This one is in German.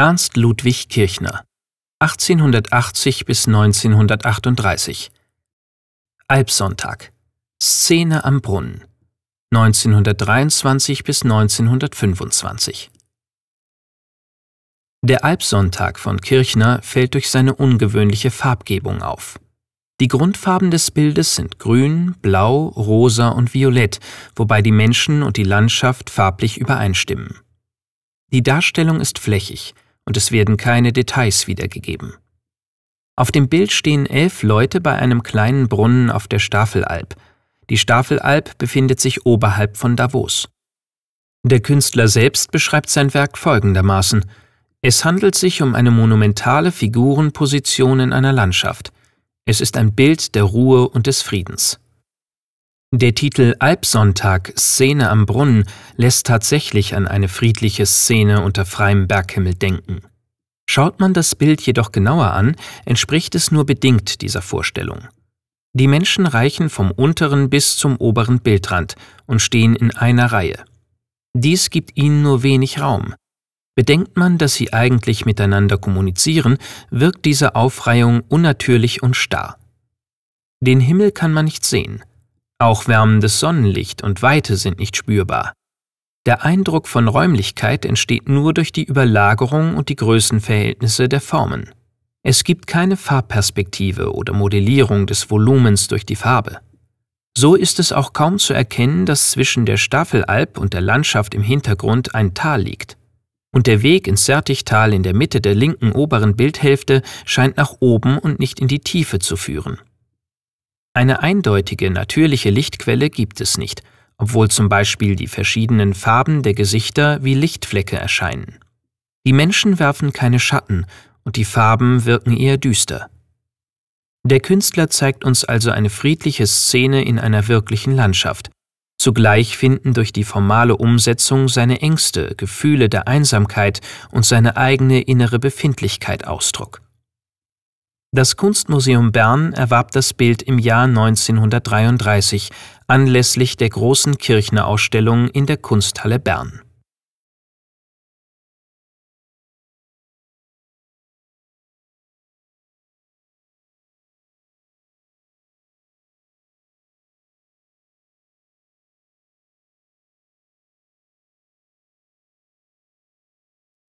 Ernst Ludwig Kirchner 1880 bis 1938 Albsonntag Szene am Brunnen 1923 bis 1925 Der Albsonntag von Kirchner fällt durch seine ungewöhnliche Farbgebung auf. Die Grundfarben des Bildes sind grün, blau, rosa und violett, wobei die Menschen und die Landschaft farblich übereinstimmen. Die Darstellung ist flächig und es werden keine Details wiedergegeben. Auf dem Bild stehen elf Leute bei einem kleinen Brunnen auf der Stafelalp. Die Stafelalp befindet sich oberhalb von Davos. Der Künstler selbst beschreibt sein Werk folgendermaßen: Es handelt sich um eine monumentale Figurenposition in einer Landschaft. Es ist ein Bild der Ruhe und des Friedens. Der Titel Albsonntag Szene am Brunnen lässt tatsächlich an eine friedliche Szene unter freiem Berghimmel denken. Schaut man das Bild jedoch genauer an, entspricht es nur bedingt dieser Vorstellung. Die Menschen reichen vom unteren bis zum oberen Bildrand und stehen in einer Reihe. Dies gibt ihnen nur wenig Raum. Bedenkt man, dass sie eigentlich miteinander kommunizieren, wirkt diese Aufreihung unnatürlich und starr. Den Himmel kann man nicht sehen. Auch wärmendes Sonnenlicht und Weite sind nicht spürbar. Der Eindruck von Räumlichkeit entsteht nur durch die Überlagerung und die Größenverhältnisse der Formen. Es gibt keine Farbperspektive oder Modellierung des Volumens durch die Farbe. So ist es auch kaum zu erkennen, dass zwischen der Stafelalp und der Landschaft im Hintergrund ein Tal liegt und der Weg ins Sertigtal in der Mitte der linken oberen Bildhälfte scheint nach oben und nicht in die Tiefe zu führen. Eine eindeutige, natürliche Lichtquelle gibt es nicht, obwohl zum Beispiel die verschiedenen Farben der Gesichter wie Lichtflecke erscheinen. Die Menschen werfen keine Schatten und die Farben wirken eher düster. Der Künstler zeigt uns also eine friedliche Szene in einer wirklichen Landschaft, Zugleich finden durch die formale Umsetzung seine Ängste, Gefühle der Einsamkeit und seine eigene innere Befindlichkeit Ausdruck. Das Kunstmuseum Bern erwarb das Bild im Jahr 1933 anlässlich der großen Kirchner Ausstellung in der Kunsthalle Bern